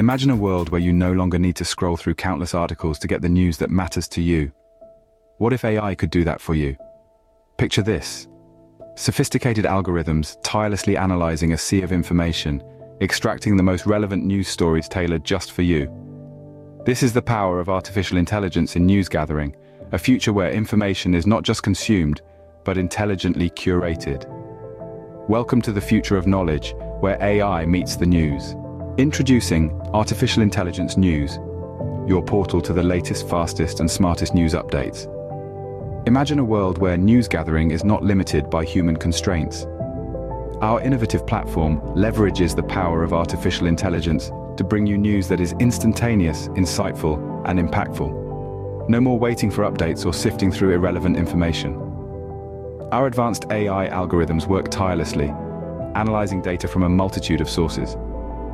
Imagine a world where you no longer need to scroll through countless articles to get the news that matters to you. What if AI could do that for you? Picture this. Sophisticated algorithms tirelessly analyzing a sea of information, extracting the most relevant news stories tailored just for you. This is the power of artificial intelligence in news gathering, a future where information is not just consumed, but intelligently curated. Welcome to the future of knowledge, where AI meets the news. Introducing Artificial Intelligence News, your portal to the latest, fastest and smartest news updates. Imagine a world where news gathering is not limited by human constraints. Our innovative platform leverages the power of artificial intelligence to bring you news that is instantaneous, insightful and impactful. No more waiting for updates or sifting through irrelevant information. Our advanced AI algorithms work tirelessly, analyzing data from a multitude of sources.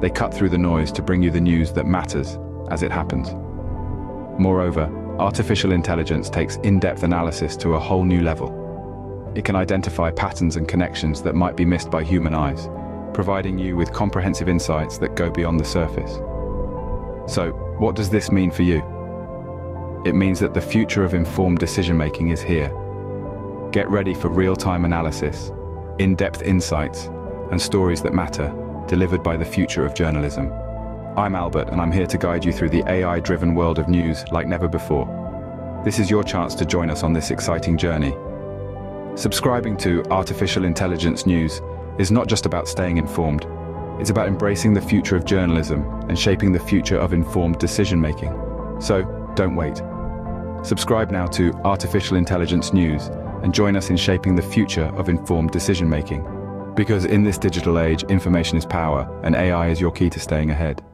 They cut through the noise to bring you the news that matters as it happens. Moreover, artificial intelligence takes in-depth analysis to a whole new level. It can identify patterns and connections that might be missed by human eyes, providing you with comprehensive insights that go beyond the surface. So, what does this mean for you? It means that the future of informed decision-making is here. Get ready for real-time analysis, in-depth insights, and stories that matter delivered by the future of journalism. I'm Albert, and I'm here to guide you through the AI-driven world of news like never before. This is your chance to join us on this exciting journey. Subscribing to Artificial Intelligence News is not just about staying informed, it's about embracing the future of journalism and shaping the future of informed decision-making. So, don't wait. Subscribe now to Artificial Intelligence News and join us in shaping the future of informed decision-making. Because in this digital age, information is power, and AI is your key to staying ahead.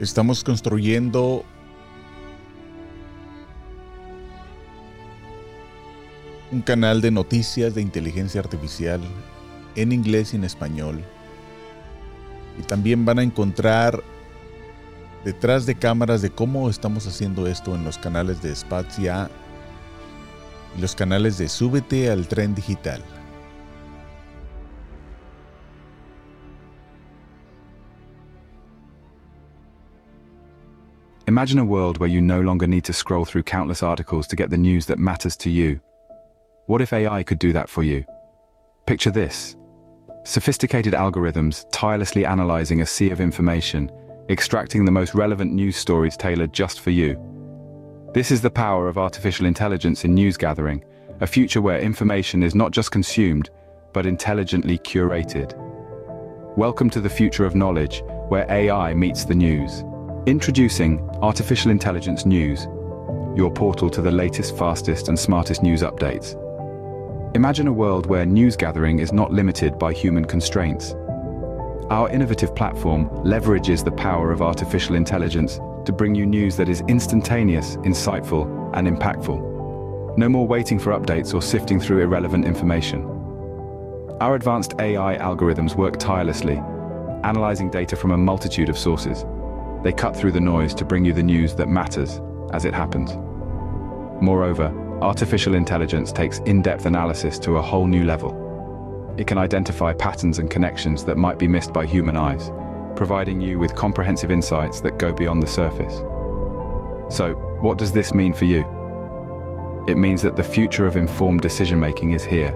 Estamos construyendo un canal de noticias de inteligencia artificial en inglés y en español. Y también van a encontrar detrás de cámaras de cómo estamos haciendo esto en los canales de Spazia y los canales de Súbete al Tren Digital. Imagine a world where you no longer need to scroll through countless articles to get the news that matters to you. What if AI could do that for you? Picture this. Sophisticated algorithms tirelessly analyzing a sea of information, extracting the most relevant news stories tailored just for you. This is the power of artificial intelligence in news gathering, a future where information is not just consumed, but intelligently curated. Welcome to the future of knowledge, where AI meets the news. Introducing Artificial Intelligence News, your portal to the latest, fastest and smartest news updates. Imagine a world where news gathering is not limited by human constraints. Our innovative platform leverages the power of artificial intelligence to bring you news that is instantaneous, insightful and impactful. No more waiting for updates or sifting through irrelevant information. Our advanced AI algorithms work tirelessly, analyzing data from a multitude of sources. They cut through the noise to bring you the news that matters as it happens. Moreover, artificial intelligence takes in-depth analysis to a whole new level. It can identify patterns and connections that might be missed by human eyes, providing you with comprehensive insights that go beyond the surface. So, what does this mean for you? It means that the future of informed decision-making is here.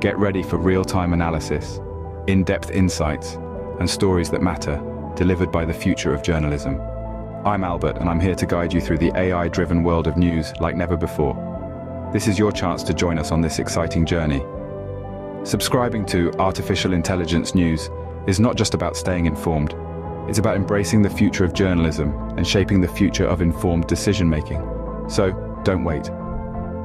Get ready for real-time analysis, in-depth insights, and stories that matter delivered by the future of journalism. I'm Albert, and I'm here to guide you through the AI-driven world of news like never before. This is your chance to join us on this exciting journey. Subscribing to Artificial Intelligence News is not just about staying informed. It's about embracing the future of journalism and shaping the future of informed decision-making. So, don't wait.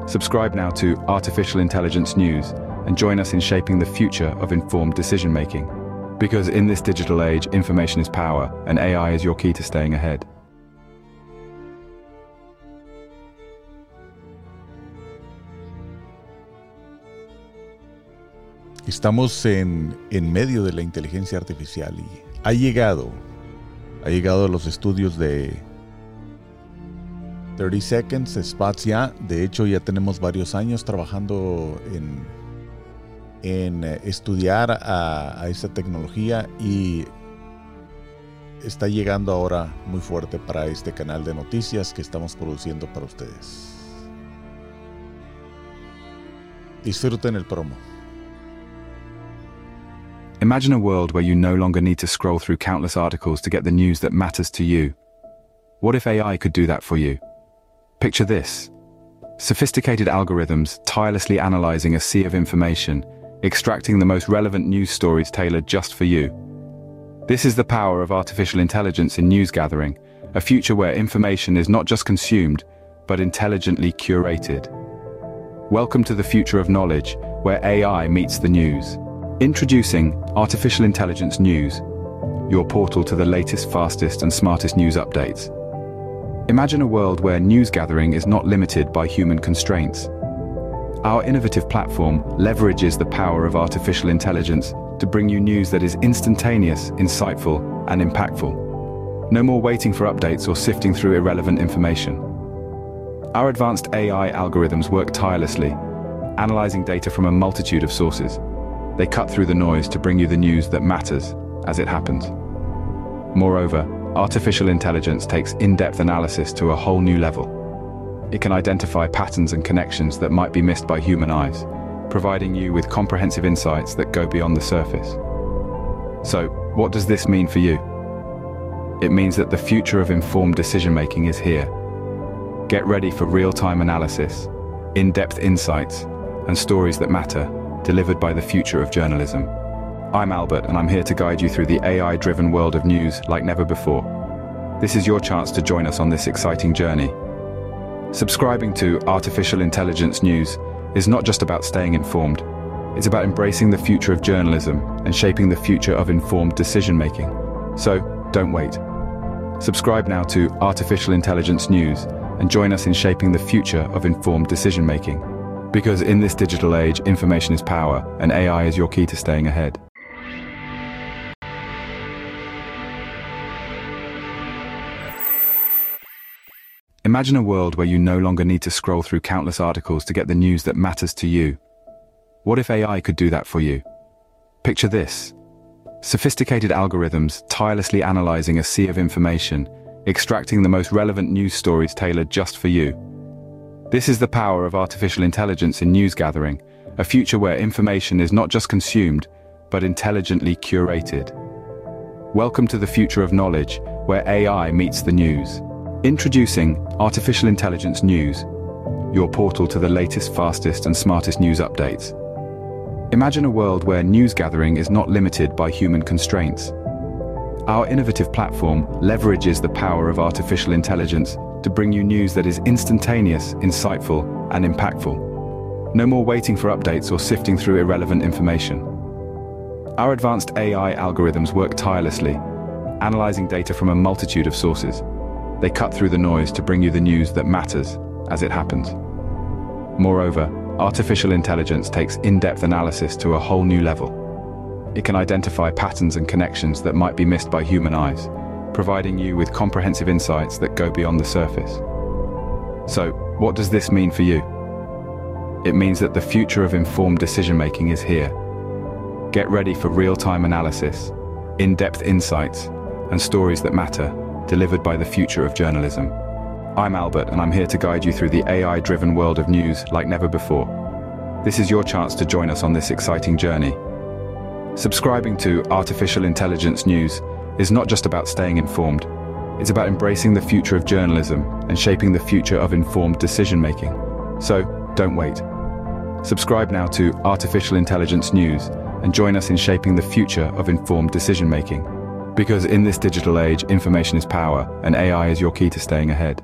Subscribe now to Artificial Intelligence News and join us in shaping the future of informed decision-making. Because in this digital age, information is power, and AI is your key to staying ahead. Estamos en, en medio de la inteligencia artificial y ha llegado, ha llegado a los estudios de 30 Seconds, Spazia. De hecho, ya tenemos varios años trabajando en en eh, estudiar a, esta tecnología y está llegando ahora muy fuerte para este canal de noticias que estamos produciendo para ustedes. Disfruten el promo. Imagine a world where you no longer need to scroll through countless articles to get the news that matters to you. What if AI could do that for you? Picture this. Sophisticated algorithms tirelessly analyzing a sea of information extracting the most relevant news stories tailored just for you. This is the power of artificial intelligence in news gathering, a future where information is not just consumed, but intelligently curated. Welcome to the future of knowledge, where AI meets the news. Introducing Artificial Intelligence News, your portal to the latest, fastest and smartest news updates. Imagine a world where news gathering is not limited by human constraints. Our innovative platform leverages the power of artificial intelligence to bring you news that is instantaneous, insightful, and impactful. No more waiting for updates or sifting through irrelevant information. Our advanced AI algorithms work tirelessly, analyzing data from a multitude of sources. They cut through the noise to bring you the news that matters as it happens. Moreover, artificial intelligence takes in-depth analysis to a whole new level. It can identify patterns and connections that might be missed by human eyes, providing you with comprehensive insights that go beyond the surface. So, what does this mean for you? It means that the future of informed decision-making is here. Get ready for real-time analysis, in-depth insights, and stories that matter, delivered by the future of journalism. I'm Albert, and I'm here to guide you through the AI-driven world of news like never before. This is your chance to join us on this exciting journey Subscribing to Artificial Intelligence News is not just about staying informed, it's about embracing the future of journalism and shaping the future of informed decision making. So, don't wait. Subscribe now to Artificial Intelligence News and join us in shaping the future of informed decision making. Because in this digital age, information is power, and AI is your key to staying ahead. Imagine a world where you no longer need to scroll through countless articles to get the news that matters to you. What if AI could do that for you? Picture this. Sophisticated algorithms tirelessly analyzing a sea of information, extracting the most relevant news stories tailored just for you. This is the power of artificial intelligence in news gathering, a future where information is not just consumed, but intelligently curated. Welcome to the future of knowledge, where AI meets the news. Introducing Artificial Intelligence News, your portal to the latest, fastest and smartest news updates. Imagine a world where news gathering is not limited by human constraints. Our innovative platform leverages the power of artificial intelligence to bring you news that is instantaneous, insightful, and impactful. No more waiting for updates or sifting through irrelevant information. Our advanced AI algorithms work tirelessly, analyzing data from a multitude of sources. They cut through the noise to bring you the news that matters as it happens. Moreover, artificial intelligence takes in-depth analysis to a whole new level. It can identify patterns and connections that might be missed by human eyes, providing you with comprehensive insights that go beyond the surface. So, what does this mean for you? It means that the future of informed decision-making is here. Get ready for real-time analysis, in-depth insights, and stories that matter, delivered by the future of journalism. I'm Albert, and I'm here to guide you through the AI-driven world of news like never before. This is your chance to join us on this exciting journey. Subscribing to Artificial Intelligence News is not just about staying informed, it's about embracing the future of journalism and shaping the future of informed decision-making. So, don't wait. Subscribe now to Artificial Intelligence News and join us in shaping the future of informed decision-making. Because in this digital age, information is power, and AI is your key to staying ahead.